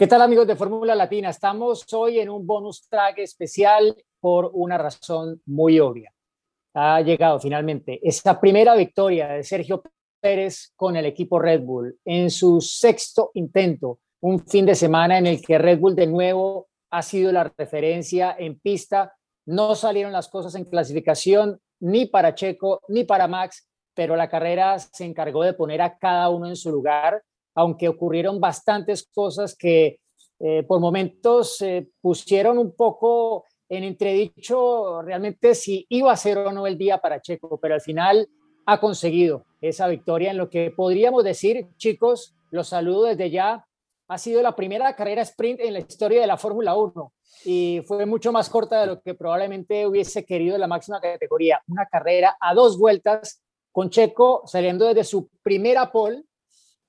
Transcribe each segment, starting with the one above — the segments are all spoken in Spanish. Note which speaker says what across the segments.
Speaker 1: ¿Qué tal amigos de Fórmula Latina? Estamos hoy en un bonus track especial por una razón muy obvia. Ha llegado finalmente esta primera victoria de Sergio Pérez con el equipo Red Bull en su sexto intento, un fin de semana en el que Red Bull de nuevo ha sido la referencia en pista. No salieron las cosas en clasificación ni para Checo ni para Max, pero la carrera se encargó de poner a cada uno en su lugar aunque ocurrieron bastantes cosas que eh, por momentos se pusieron un poco en entredicho realmente si iba a ser o no el día para Checo, pero al final ha conseguido esa victoria en lo que podríamos decir, chicos, los saludo desde ya, ha sido la primera carrera sprint en la historia de la Fórmula 1 y fue mucho más corta de lo que probablemente hubiese querido la máxima categoría. Una carrera a dos vueltas con Checo saliendo desde su primera pole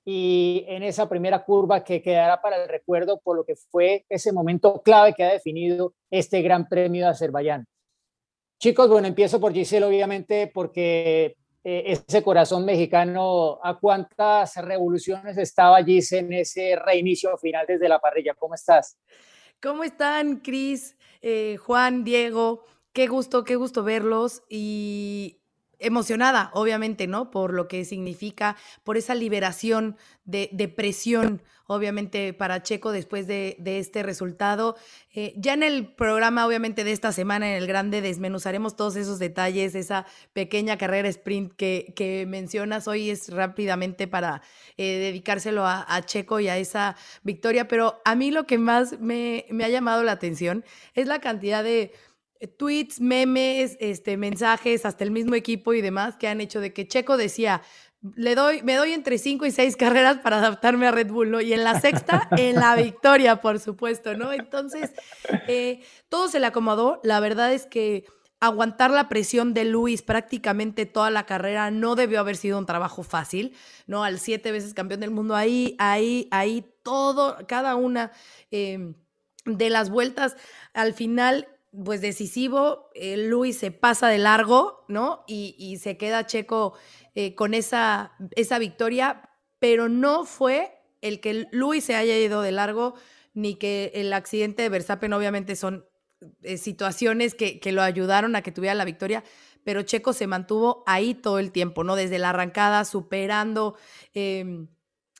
Speaker 1: y en esa primera curva que quedará para el recuerdo por lo que fue ese momento clave que ha definido este Gran Premio de Azerbaiyán. Chicos, bueno, empiezo por Giselle, obviamente, porque eh, ese corazón mexicano, ¿a cuántas revoluciones estaba Giselle en ese reinicio final desde la parrilla? ¿Cómo estás?
Speaker 2: ¿Cómo están, Cris, eh, Juan, Diego? Qué gusto, qué gusto verlos y emocionada, obviamente, ¿no? Por lo que significa, por esa liberación de, presión, obviamente, para Checo después de, este resultado. Eh, ya en el programa, obviamente, de esta semana, en el Grande, desmenuzaremos todos esos detalles, esa pequeña carrera sprint que, mencionas hoy es rápidamente para eh, dedicárselo a, Checo y a esa victoria, pero a mí lo que más me, ha llamado la atención es la cantidad de tweets, memes, este, mensajes, hasta el mismo equipo y demás que han hecho de que Checo decía, le doy, me doy entre cinco y seis carreras para adaptarme a Red Bull, ¿no? Y en la sexta, en la victoria, por supuesto, ¿no? Entonces, eh, todo se le acomodó. La verdad es que aguantar la presión de Luis prácticamente toda la carrera no debió haber sido un trabajo fácil, ¿no? Al siete veces campeón del mundo, ahí, ahí, ahí, todo, cada una eh, de las vueltas, al final pues decisivo, eh, Luis se pasa de largo, ¿no? Y, se queda Checo eh, con esa, esa victoria, pero no fue el que Luis se haya ido de largo, ni que el accidente de Verstappen, obviamente son eh, situaciones que, que, lo ayudaron a que tuviera la victoria, pero Checo se mantuvo ahí todo el tiempo, ¿no? Desde la arrancada, superando. Em,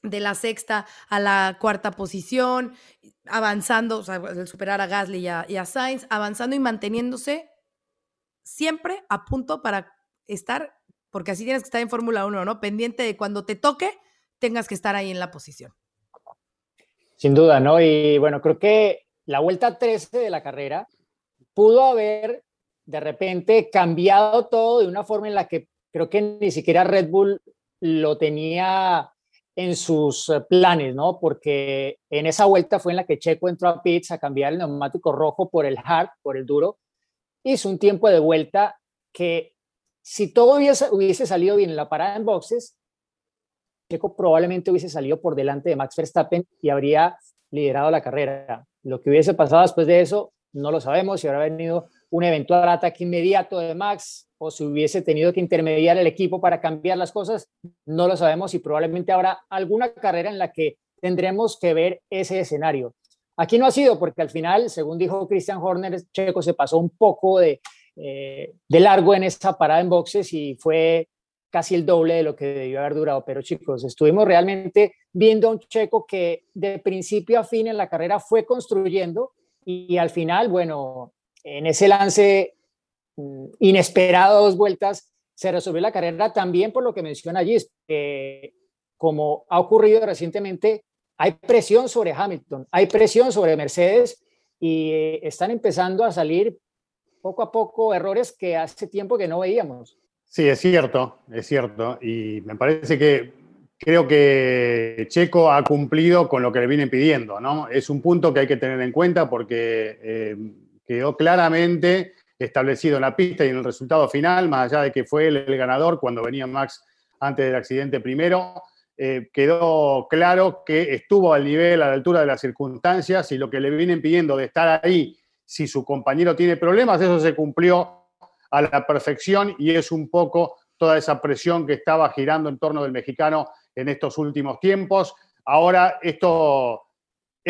Speaker 2: de la sexta a la cuarta posición, avanzando, o sea, el superar a Gasly y a, Sainz, avanzando y manteniéndose siempre a punto para estar, porque así tienes que estar en Fórmula 1, ¿no? Pendiente de cuando te toque, tengas que estar ahí en la posición.
Speaker 1: Sin duda, ¿no? Y bueno, creo que la vuelta 13 de la carrera pudo haber de repente cambiado todo de una forma en la que creo que ni siquiera Red Bull lo tenía en sus eh, planes, ¿no? Porque en esa vuelta fue en la que Checo entró a pits a cambiar el neumático rojo por el hard, por el duro. Hizo un tiempo de vuelta que si todo hubiese, salido bien en la parada en boxes, Checo probablemente hubiese salido por delante de Max Verstappen y habría liderado la carrera. Lo que hubiese pasado después de eso, no lo sabemos, si habrá venido un eventual ataque inmediato de Max, o si hubiese tenido que intermediar el equipo para cambiar las cosas, no lo sabemos y probablemente habrá alguna carrera en la que tendremos que ver ese escenario. Aquí no ha sido porque al final, según dijo Christian Horner, Checo se pasó un poco de, eh, de largo en esta parada en boxes y fue casi el doble de lo que debió haber durado. Pero chicos, estuvimos realmente viendo a un Checo que de principio a fin en la carrera fue construyendo y al final, bueno, en ese lance Mm, inesperado dos vueltas, se resolvió la carrera también por lo que menciona allí, que como ha ocurrido recientemente, hay presión sobre Hamilton, hay presión sobre Mercedes y eh, están empezando a salir poco a poco errores que hace tiempo que no veíamos.
Speaker 3: Sí, es cierto, es cierto. Y me parece que
Speaker 4: creo que Checo ha cumplido con lo que le vienen pidiendo, ¿no? Es un punto que hay que tener en cuenta porque eh, quedó claramente establecido en la pista y en el resultado final, más allá de que fue él el ganador cuando venía Max antes del accidente primero, eh, quedó claro que estuvo al nivel, a la altura de las circunstancias y lo que le vienen pidiendo de estar ahí, si su compañero tiene problemas, eso se cumplió a la perfección y es un poco toda esa presión que estaba girando en torno del mexicano en estos últimos tiempos. Ahora esto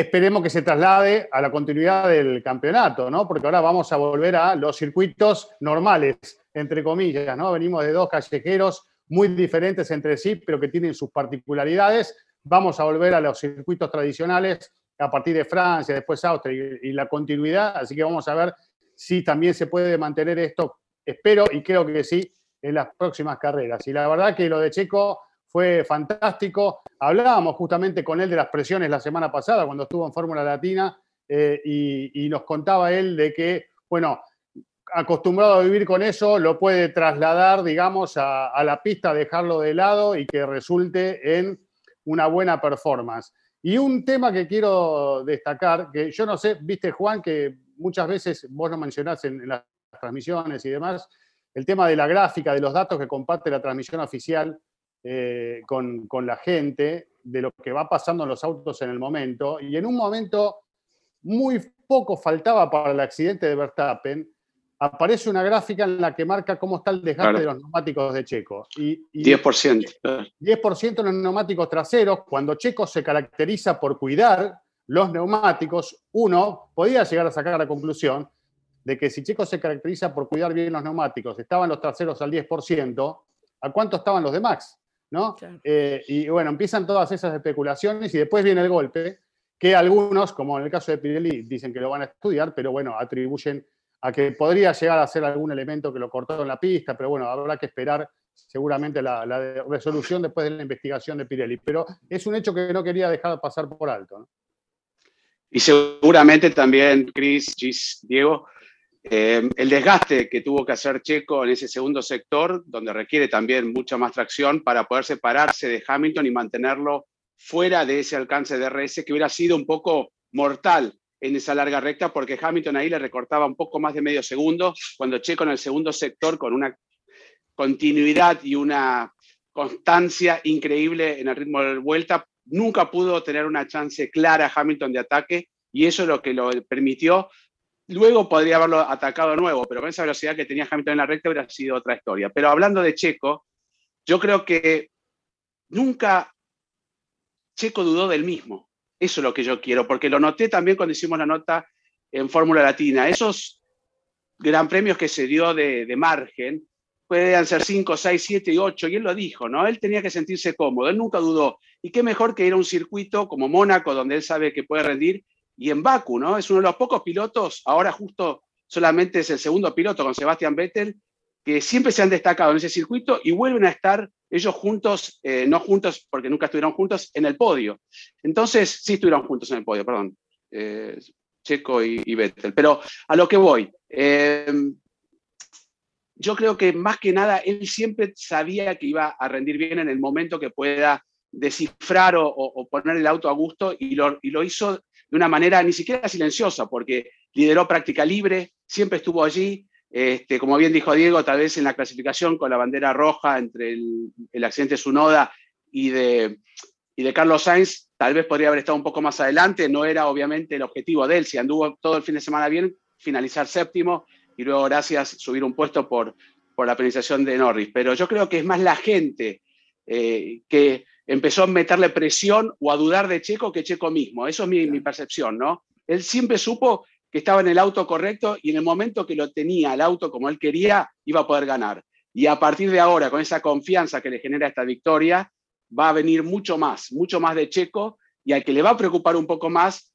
Speaker 4: esperemos que se traslade a la continuidad del campeonato, ¿no? Porque ahora vamos a volver a los circuitos normales, entre comillas, ¿no? Venimos de dos callejeros muy diferentes entre sí, pero que tienen sus particularidades. Vamos a volver a los circuitos tradicionales a partir de Francia, después Austria y, y la continuidad, así que vamos a ver si también se puede mantener esto, espero y creo que sí, en las próximas carreras. Y la verdad que lo de Checo fue fantástico. Hablábamos justamente con él de las presiones la semana pasada cuando estuvo en Fórmula Latina eh, y, nos contaba él de que, bueno, acostumbrado a vivir con eso, lo puede trasladar, digamos, a, la pista, dejarlo de lado y que resulte en una buena performance. Y un tema que quiero destacar, que yo no sé, viste Juan, que muchas veces vos lo mencionás en las transmisiones y demás, el tema de la gráfica, de los datos que comparte la transmisión oficial eh, con, la gente de lo que va pasando en los autos en el momento. Y en un momento muy poco faltaba para el accidente de Verstappen, aparece una gráfica en la que marca cómo está el desgaste de los neumáticos de Checo.
Speaker 3: Y, 10%.
Speaker 4: 10% en los neumáticos traseros, cuando Checo se caracteriza por cuidar los neumáticos, uno podía llegar a sacar la conclusión de que si Checo se caracteriza por cuidar bien los neumáticos, estaban los traseros al 10%, ¿a cuánto estaban los de Max? ¿No? Eh, y bueno, empiezan todas esas especulaciones y después viene el golpe, que algunos, como en el caso de Pirelli, dicen que lo van a estudiar, pero bueno, atribuyen a que podría llegar a ser algún elemento que lo cortó en la pista, pero bueno, habrá que esperar seguramente la, resolución después de la investigación de Pirelli. Pero es un hecho que no quería dejar pasar por alto.
Speaker 3: Y seguramente también, Chris, Gis, Diego, eh, el desgaste que tuvo que hacer Checo en ese segundo sector, donde requiere también mucha más tracción para poder separarse de Hamilton y mantenerlo fuera de ese alcance de RS que hubiera sido un poco mortal en esa larga recta, porque Hamilton ahí le recortaba un poco más de medio segundo, cuando Checo en el segundo sector con una continuidad y una constancia increíble en el ritmo de vuelta, nunca pudo tener una chance clara Hamilton de ataque y eso es lo que lo permitió Luego podría haberlo atacado de nuevo, pero con esa velocidad que tenía Hamilton en la recta hubiera sido otra historia. Pero hablando de Checo, yo creo que nunca Checo dudó del mismo. Eso es lo que yo quiero, porque lo noté también cuando hicimos la nota en Fórmula Latina. Esos gran premios que se dio de, margen, pueden ser 5, 6, 7 y 8, y él lo dijo, ¿no? Él tenía que sentirse cómodo, él nunca dudó. Y qué mejor que ir a un circuito como Mónaco, donde él sabe que puede rendir y en Baku, ¿no? Es uno de los pocos pilotos, ahora justo solamente es el segundo piloto con Sebastian Vettel, que siempre se han destacado en ese circuito y vuelven a estar ellos juntos, eh, no juntos porque nunca estuvieron juntos, en el podio. Entonces, sí estuvieron juntos en el podio, perdón, eh, Checo y, Vettel. Pero a lo que voy, eh, yo creo que más que nada él siempre sabía que iba a rendir bien en el momento que pueda descifrar o, poner el auto a gusto y lo, y lo hizo de una manera ni siquiera silenciosa, porque lideró práctica libre, siempre estuvo allí. Este, como bien dijo Diego, tal vez en la clasificación con la bandera roja entre el, accidente Sunoda y de, y de Carlos Sainz, tal vez podría haber estado un poco más adelante. No era obviamente el objetivo de él. Si anduvo todo el fin de semana bien, finalizar séptimo y luego, gracias, subir un puesto por, por la penalización de Norris. Pero yo creo que es más la gente eh, que empezó a meterle presión o a dudar de Checo que Checo mismo. Eso es mi, percepción, ¿no? Él siempre supo que estaba en el auto correcto y en el momento que lo tenía el auto como él quería, iba a poder ganar. Y a partir de ahora, con esa confianza que le genera esta victoria, va a venir mucho más, mucho más de Checo y al que le va a preocupar un poco más,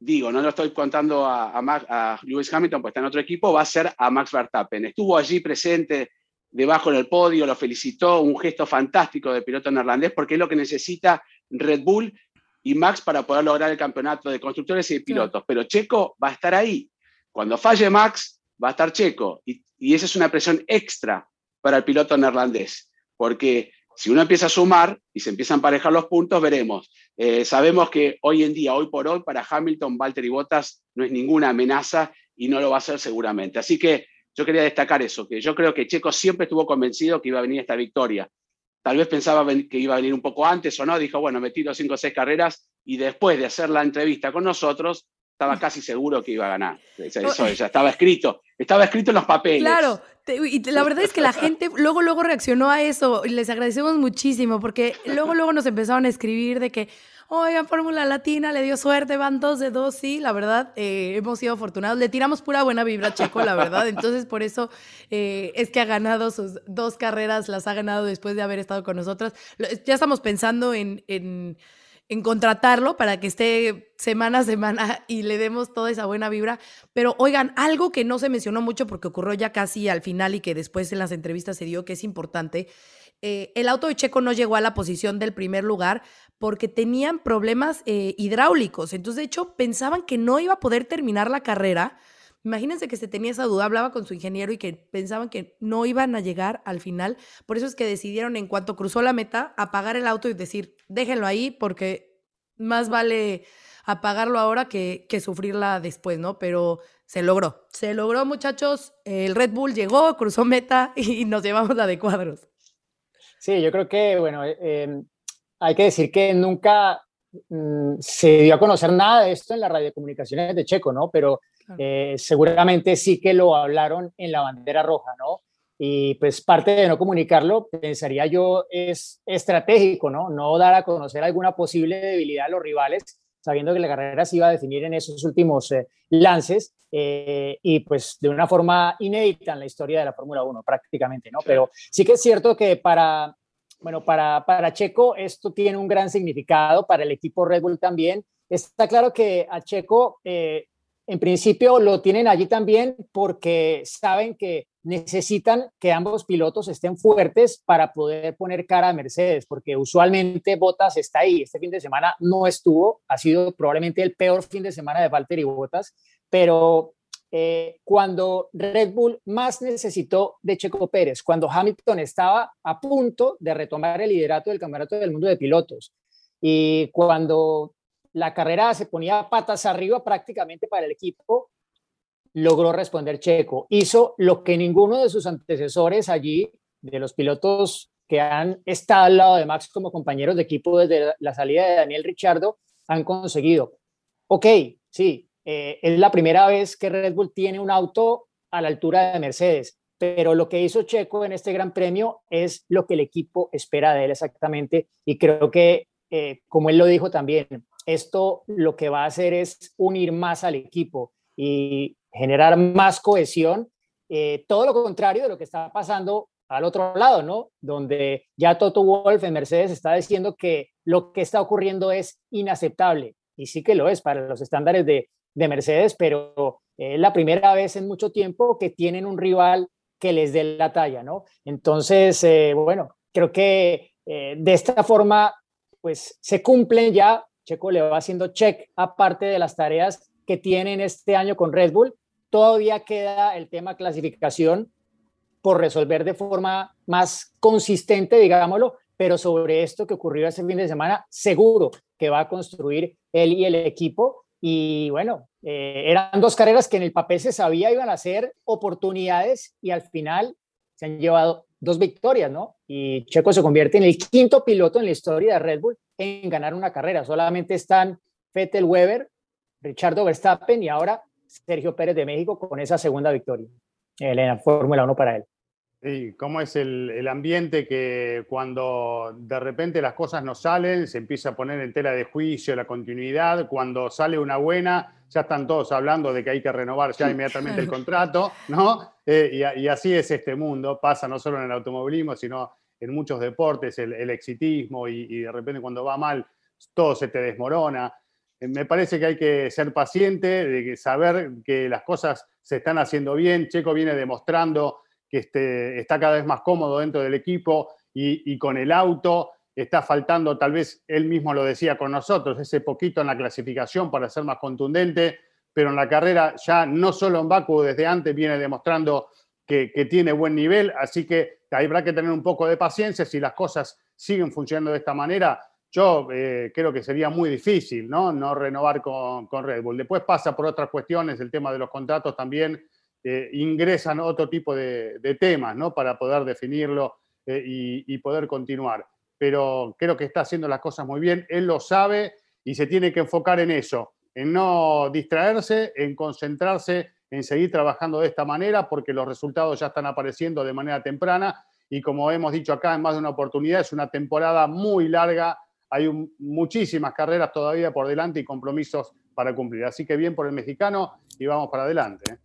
Speaker 3: digo, no lo estoy contando a, a, a Lewis Hamilton, pues está en otro equipo, va a ser a Max Verstappen. Estuvo allí presente debajo en el podio, lo felicitó, un gesto fantástico de piloto neerlandés, porque es lo que necesita Red Bull y Max para poder lograr el campeonato de constructores y de pilotos. Pero Checo va a estar ahí. Cuando falle Max, va a estar Checo. Y, esa es una presión extra para el piloto neerlandés, porque Si uno empieza a sumar y se empiezan a emparejar los puntos, veremos. Eh, sabemos que hoy en día, hoy por hoy, para Hamilton, Valtteri Bottas no es ninguna amenaza y no lo va a ser seguramente. Así que yo quería destacar eso, que yo creo que Checo siempre estuvo convencido que iba a venir esta victoria. Tal vez pensaba que iba a venir un poco antes o no, dijo, bueno, me tiro cinco o seis carreras y después de hacer la entrevista con nosotros, estaba casi seguro que iba a ganar. Eso ya estaba escrito, estaba escrito en los papeles.
Speaker 2: Claro, y la verdad es que la gente luego, luego reaccionó a eso y les agradecemos muchísimo porque luego, luego nos empezaron a escribir de que, oigan, Fórmula Latina le dio suerte, van dos de dos, sí, la verdad, eh, hemos sido afortunados. Le tiramos pura buena vibra a Checo, la verdad. Entonces, por eso eh, es que ha ganado sus dos carreras, las ha ganado después de haber estado con nosotras. Ya estamos pensando en, en, contratarlo para que esté semana a semana y le demos toda esa buena vibra. Pero oigan, algo que no se mencionó mucho porque ocurrió ya casi al final y que después en las entrevistas se dio que es importante eh, el auto de Checo no llegó a la posición del primer lugar porque tenían problemas eh, hidráulicos. Entonces, de hecho, pensaban que no iba a poder terminar la carrera. Imagínense que se tenía esa duda, hablaba con su ingeniero y que pensaban que no iban a llegar al final. Por eso es que decidieron, en cuanto cruzó la meta, apagar el auto y decir, déjenlo ahí porque más vale apagarlo ahora que, sufrirla después, ¿no? Pero se logró. Se logró, muchachos. El Red Bull llegó, cruzó meta y nos llevamos la de cuadros.
Speaker 1: Sí, yo creo que, bueno, eh, em, hay que decir que nunca mm, se dio a conocer nada de esto en las radiocomunicaciones de Checo, ¿no? Pero eh, seguramente sí que lo hablaron en la bandera roja, ¿no? Y pues parte de no comunicarlo, pensaría yo, es estratégico, ¿no? No dar a conocer alguna posible debilidad a los rivales, sabiendo que la carrera se iba a definir en esos últimos eh, lances y pues de una forma inédita en la historia de la Fórmula 1 prácticamente, ¿no? Pero sí que es cierto que para, bueno, para, para Checo esto tiene un gran significado, para el equipo Red Bull también. Está claro que a Checo eh, en principio lo tienen allí también porque saben que necesitan que ambos pilotos estén fuertes para poder poner cara a Mercedes, porque usualmente Bottas está ahí. Este fin de semana no estuvo, ha sido probablemente el peor fin de semana de Valtteri Bottas, pero eh, cuando Red Bull más necesitó de Checo Pérez, cuando Hamilton estaba a punto de retomar el liderato del Campeonato del Mundo de Pilotos y cuando la carrera se ponía patas arriba prácticamente para el equipo, logró responder Checo. Hizo lo que ninguno de sus antecesores allí, de los pilotos que han estado al lado de Max como compañeros de equipo desde la salida de Daniel Ricciardo, han conseguido. Ok, sí, eh, es la primera vez que Red Bull tiene un auto a la altura de Mercedes, pero lo que hizo Checo en este Gran Premio es lo que el equipo espera de él exactamente y creo que, eh, como él lo dijo también, esto lo que va a hacer es unir más al equipo y generar más cohesión, eh, todo lo contrario de lo que está pasando al otro lado, ¿no? Donde ya Toto Wolf en Mercedes está diciendo que lo que está ocurriendo es inaceptable y sí que lo es para los estándares de, de Mercedes, pero es la primera vez en mucho tiempo que tienen un rival que les dé la talla, ¿no? Entonces, eh, bueno, creo que eh, de esta forma, pues se cumplen ya, Checo le va haciendo check aparte de las tareas que tienen este año con Red Bull, todavía queda el tema clasificación por resolver de forma más consistente, digámoslo, pero sobre esto que ocurrió este fin de semana, seguro que va a construir él y el equipo y bueno, eh, eran dos carreras que en el papel se sabía iban a ser oportunidades y al final se han llevado dos victorias, ¿no? Y Checo se convierte en el quinto piloto en la historia de Red Bull en ganar una carrera. Solamente están Vettel Weber, Richardo Verstappen y ahora Sergio Pérez de México con esa segunda victoria en la Fórmula 1 para él.
Speaker 4: Sí, cómo es el, ambiente que cuando de repente las cosas no salen, se empieza a poner en tela de juicio la continuidad, cuando sale una buena, ya están todos hablando de que hay que renovar ya inmediatamente el contrato, ¿no? Eh, y, así es este mundo, pasa no solo en el automovilismo, sino en muchos deportes, el, exitismo y, y, de repente cuando va mal todo se te desmorona. Eh, me parece que hay que ser paciente, de saber que las cosas se están haciendo bien. Checo viene demostrando que este, está cada vez más cómodo dentro del equipo y, con el auto. Está faltando, tal vez él mismo lo decía con nosotros, ese poquito en la clasificación para ser más contundente, pero en la carrera ya no solo en Baku, desde antes viene demostrando que, tiene buen nivel, así que habrá que tener un poco de paciencia. Si las cosas siguen funcionando de esta manera, yo eh, creo que sería muy difícil, ¿no? No renovar con, Red Bull. Después pasa por otras cuestiones, el tema de los contratos también eh, ingresan otro tipo de, temas, ¿no? Para poder definirlo eh, y, poder continuar. Pero creo que está haciendo las cosas muy bien, él lo sabe y se tiene que enfocar en eso, en no distraerse, en concentrarse, en seguir trabajando de esta manera, porque los resultados ya están apareciendo de manera temprana y como hemos dicho acá en más de una oportunidad, es una temporada muy larga hay muchísimas carreras todavía por delante y compromisos para cumplir. Así que bien por el mexicano y vamos para adelante. ¿eh?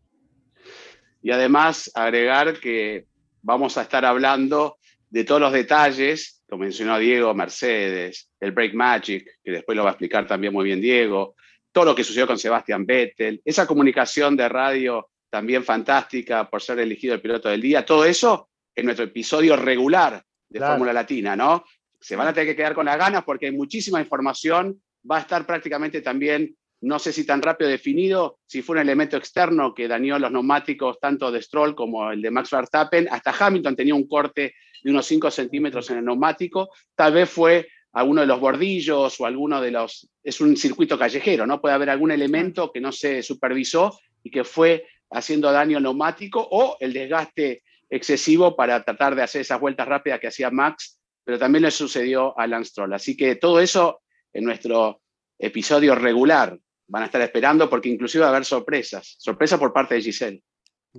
Speaker 3: Y además agregar que vamos a estar hablando de todos los detalles, como mencionó Diego, Mercedes, el Break Magic, que después lo va a explicar también muy bien Diego, todo lo que sucedió con Sebastián Vettel, esa comunicación de radio también fantástica por ser elegido el piloto del día, todo eso en nuestro episodio regular de Fórmula Latina, ¿no? se van a tener que quedar con las ganas porque hay muchísima información, va a estar prácticamente también, no sé si tan rápido definido, si fue un elemento externo que dañó los neumáticos tanto de Stroll como el de Max Verstappen, hasta Hamilton tenía un corte de unos 5 centímetros en el neumático, tal vez fue alguno de los bordillos o alguno de los, es un circuito callejero, ¿no? Puede haber algún elemento que no se supervisó y que fue haciendo daño neumático o el desgaste excesivo para tratar de hacer esas vueltas rápidas que hacía Max pero también le sucedió a Lance Stroll. Así que todo eso en nuestro episodio regular van a estar esperando porque inclusive va a haber sorpresas, sorpresas por parte de Giselle.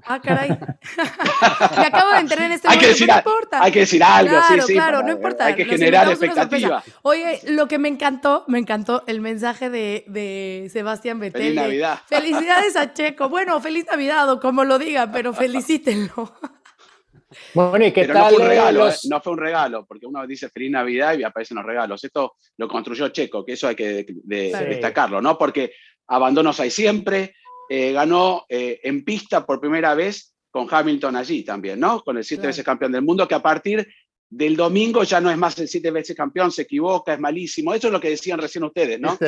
Speaker 2: Ah, caray. Me acabo de entrar en este
Speaker 3: hay momento, que no importa. Hay que decir algo,
Speaker 2: claro,
Speaker 3: sí, sí.
Speaker 2: Claro, no importa.
Speaker 3: Hay que generar expectativa.
Speaker 2: Oye, lo que me encantó, me encantó el mensaje de, de Sebastián Vettel.
Speaker 3: Feliz Navidad.
Speaker 2: Felicidades a Checo. Bueno, feliz Navidad o como lo digan, pero felicítenlo.
Speaker 1: Bueno, ¿y qué
Speaker 3: Pero
Speaker 1: tal?
Speaker 3: No fue, un regalo, eh, no fue un regalo, porque uno dice feliz Navidad y aparecen los regalos. Esto lo construyó Checo, que eso hay que destacarlo, ¿no? Porque abandonos hay siempre, eh, ganó eh, en pista por primera vez con Hamilton allí también, ¿no? Con el siete veces campeón del mundo, que a partir del domingo ya no es más el siete veces campeón, se equivoca, es malísimo. Eso es lo que decían recién ustedes, ¿no?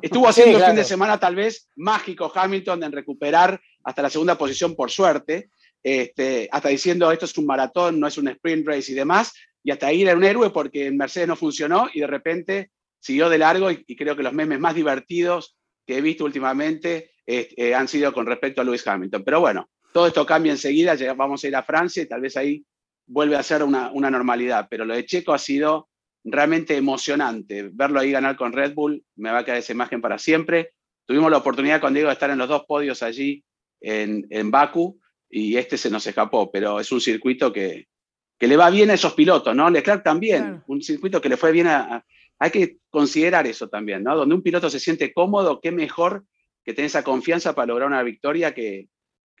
Speaker 3: estuvo haciendo el fin de semana tal vez mágico Hamilton en recuperar hasta la segunda posición por suerte, este, hasta diciendo esto es un maratón, no es un sprint race y demás, y hasta ahí era un héroe porque en Mercedes no funcionó y de repente siguió de largo y, creo que los memes más divertidos que he visto últimamente eh, han sido con respecto a Lewis Hamilton. Pero bueno, todo esto cambia enseguida, vamos a ir a Francia y tal vez ahí vuelve a ser una, una normalidad, pero lo de Checo ha sido realmente emocionante. Verlo ahí ganar con Red Bull, me va a quedar esa imagen para siempre. Tuvimos la oportunidad con Diego de estar en los dos podios allí en, en Baku y este se nos escapó, pero es un circuito que, que le va bien a esos pilotos, ¿no? Leclerc también, un circuito que le fue bien a, Hay que considerar eso también, ¿no? Donde un piloto se siente cómodo, qué mejor que tener esa confianza para lograr una victoria que,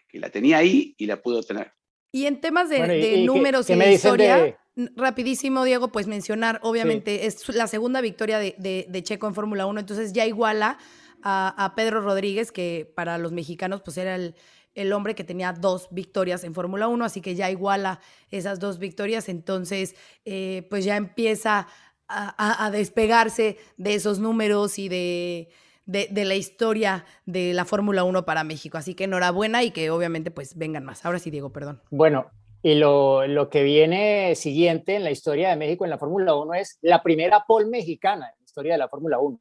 Speaker 3: que la tenía ahí y la pudo tener.
Speaker 2: Y en temas de, números y de historia, rapidísimo, Diego, pues mencionar, obviamente, es la segunda victoria de, de Checo en Fórmula 1, entonces ya iguala a, a, Pedro Rodríguez, que para los mexicanos pues era el, el hombre que tenía dos victorias en Fórmula 1, así que ya iguala esas dos victorias, entonces eh, pues ya empieza a, despegarse de esos números y de, de, la historia de la Fórmula 1 para México. Así que enhorabuena y que obviamente pues vengan más. Ahora sí, Diego, perdón.
Speaker 1: Bueno, y lo, lo que viene siguiente en la historia de México en la Fórmula 1 es la primera pole mexicana en la historia de la Fórmula 1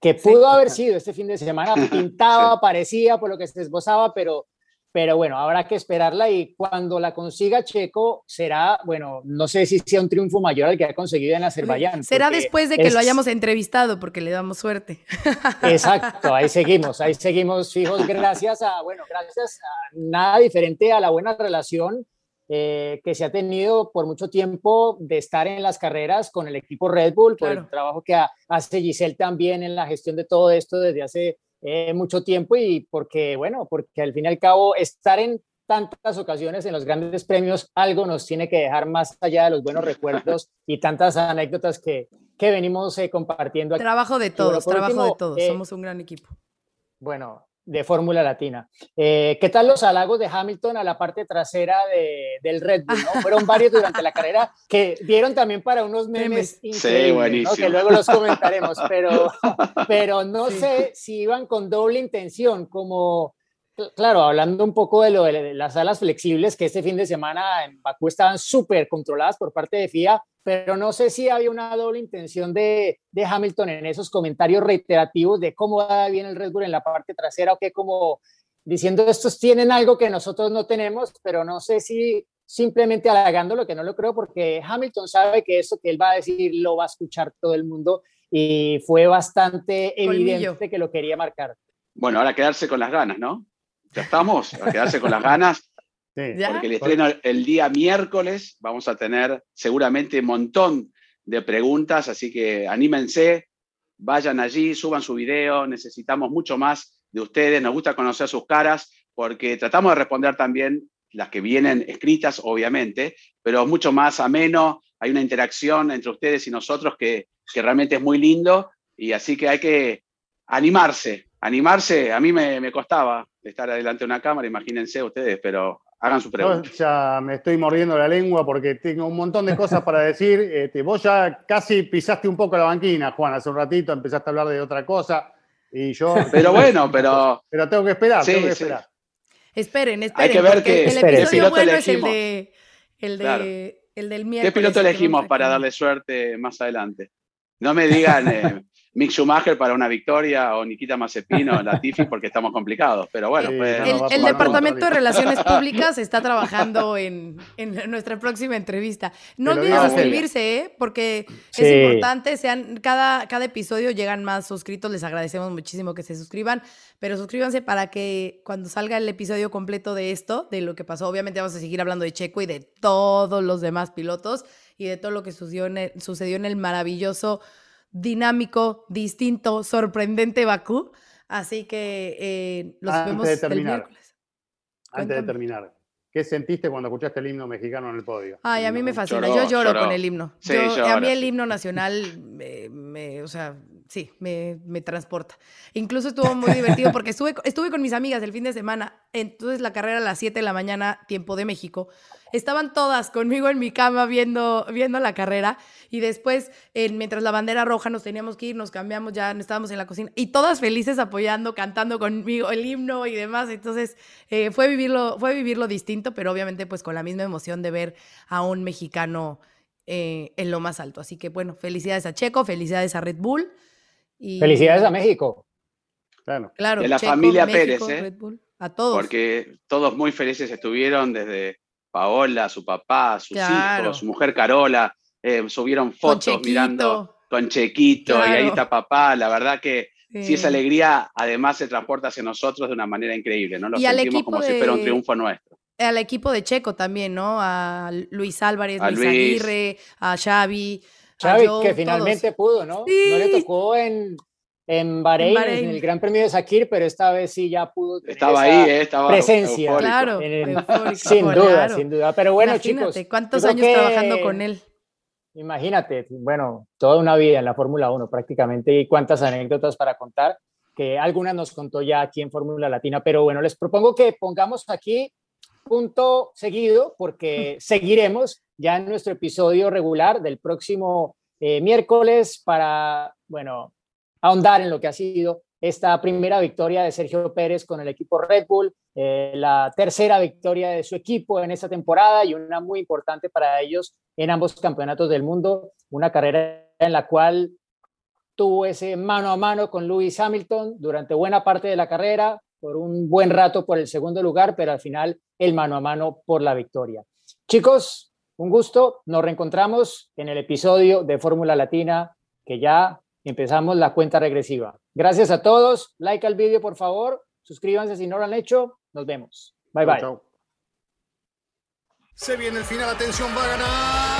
Speaker 1: que pudo haber sido este fin de semana, pintaba, parecía por lo que se esbozaba, pero pero bueno, habrá que esperarla y cuando la consiga Checo será, bueno, no sé si sea un triunfo mayor al que ha conseguido en Azerbaiyán.
Speaker 2: Será después de que lo hayamos entrevistado porque le damos suerte.
Speaker 1: Exacto, ahí seguimos, ahí seguimos fijos gracias a, bueno, gracias a nada diferente a la buena relación eh, que se ha tenido por mucho tiempo de estar en las carreras con el equipo Red Bull, por el trabajo que hace Giselle también en la gestión de todo esto desde hace eh, mucho tiempo y porque, bueno, porque al fin y al cabo estar en tantas ocasiones en los grandes premios, algo nos tiene que dejar más allá de los buenos recuerdos y tantas anécdotas que, que venimos eh, compartiendo
Speaker 2: aquí. Trabajo de todos, trabajo de todos, somos un gran equipo.
Speaker 1: Bueno, de Fórmula Latina. Eh, ¿Qué tal los halagos de Hamilton a la parte trasera de, del Red Bull? ¿no? Fueron varios durante la carrera que dieron también para unos memes,
Speaker 3: sí, buenísimo.
Speaker 1: que luego los comentaremos, pero, pero no sé si iban con doble intención, como Claro, hablando un poco de lo de las salas flexibles, que este fin de semana en Bakú estaban súper controladas por parte de FIA, pero no sé si había una doble intención de, de, Hamilton en esos comentarios reiterativos de cómo va bien el Red Bull en la parte trasera o que como diciendo estos tienen algo que nosotros no tenemos, pero no sé si simplemente halagándolo, que no lo creo, porque Hamilton sabe que eso que él va a decir lo va a escuchar todo el mundo y fue bastante evidente que lo quería marcar.
Speaker 3: Bueno, ahora quedarse con las ganas, ¿no? Ya estamos, a quedarse con las ganas. Porque el estreno el día miércoles vamos a tener seguramente un montón de preguntas, así que anímense, vayan allí, suban su video, necesitamos mucho más de ustedes, nos gusta conocer sus caras, porque tratamos de responder también las que vienen escritas, obviamente, pero mucho más ameno, hay una interacción entre ustedes y nosotros que, que realmente es muy lindo, y así que hay que animarse, animarse, a mí me, me costaba estar adelante de una cámara, imagínense ustedes, pero hagan su pregunta.
Speaker 4: Yo ya me estoy mordiendo la lengua porque tengo un montón de cosas para decir. Este, vos ya casi pisaste un poco la banquina, Juan, hace un ratito empezaste a hablar de otra cosa. Y yo.
Speaker 3: Pero bueno, pero.
Speaker 4: Pero tengo que esperar, tengo que esperar.
Speaker 2: Esperen, esperen.
Speaker 3: Hay que ver que
Speaker 2: el episodio bueno es el de. El, de, el del miércoles.
Speaker 3: ¿Qué piloto elegimos para darle suerte más adelante? No me digan. Eh, Mick Schumacher para una victoria o Nikita Mazepino en la Tifi porque estamos complicados. Pero bueno, pues,
Speaker 2: el, Departamento de Relaciones Públicas está trabajando en, en nuestra próxima entrevista. No olviden suscribirse, ¿eh? porque es importante. Sean, cada, cada episodio llegan más suscritos. Les agradecemos muchísimo que se suscriban. Pero suscríbanse para que cuando salga el episodio completo de esto, de lo que pasó, obviamente vamos a seguir hablando de Checo y de todos los demás pilotos y de todo lo que sucedió en el, sucedió en el maravilloso dinámico, distinto, sorprendente Bakú. Así que eh, los vemos el miércoles.
Speaker 4: Antes de terminar, ¿qué sentiste cuando escuchaste el himno mexicano en el podio?
Speaker 2: Ay, a mí me fascina. yo lloro con el himno. a mí el himno nacional, me, o sea, sí, me, me, transporta. Incluso estuvo muy divertido porque estuve, estuve con mis amigas el fin de semana. Entonces la carrera a las 7 de la mañana, tiempo de México. Estaban todas conmigo en mi cama viendo, viendo la carrera y después, mientras la bandera roja nos teníamos que ir, nos cambiamos, ya estábamos en la cocina y todas felices apoyando, cantando conmigo el himno y demás. Entonces eh, fue, vivirlo, fue vivirlo distinto, pero obviamente pues con la misma emoción de ver a un mexicano eh, en lo más alto. Así que bueno, felicidades a Checo, felicidades a Red Bull.
Speaker 1: Y... Felicidades a México.
Speaker 3: Claro. claro de la familia Pérez, ¿eh?
Speaker 2: a todos.
Speaker 3: Porque todos muy felices estuvieron desde Paola, su papá, sus hijos, su mujer Carola, eh, subieron fotos mirando con Chequito y ahí está papá. La verdad que sí. esa alegría además se transporta hacia nosotros de una manera increíble, ¿no? Lo sentimos como si fuera un triunfo nuestro.
Speaker 2: Al equipo de Checo también, ¿no? A Luis Álvarez, a Luis, Aguirre, a Xavi.
Speaker 1: Xavi, que finalmente pudo, ¿no? No le tocó en en Bahrein, en, el Gran Premio de Sakir, pero esta vez sí ya pudo
Speaker 3: estaba ahí, eh, estaba
Speaker 2: presencia. Claro,
Speaker 1: sin duda, sin duda. Pero bueno,
Speaker 2: Imagínate, chicos, ¿cuántos años trabajando con él?
Speaker 1: Imagínate, bueno, toda una vida en la Fórmula 1 prácticamente y cuántas anécdotas para contar, que algunas nos contó ya aquí en Fórmula Latina, pero bueno, les propongo que pongamos aquí punto seguido porque seguiremos ya en nuestro episodio regular del próximo eh, miércoles para, bueno, ahondar en lo que ha sido esta primera victoria de Sergio Pérez con el equipo Red Bull, eh, la tercera victoria de su equipo en esta temporada y una muy importante para ellos en ambos campeonatos del mundo, una carrera en la cual tuvo ese mano a mano con Lewis Hamilton durante buena parte de la carrera, por un buen rato por el segundo lugar, pero al final el mano a mano por la victoria. Chicos, un gusto, nos reencontramos en el episodio de Fórmula Latina que ya empezamos la cuenta regresiva. Gracias a todos. Like al vídeo, por favor. Suscríbanse si no lo han hecho. Nos vemos. Bye, bye.
Speaker 5: Se viene el final. Atención, va a ganar.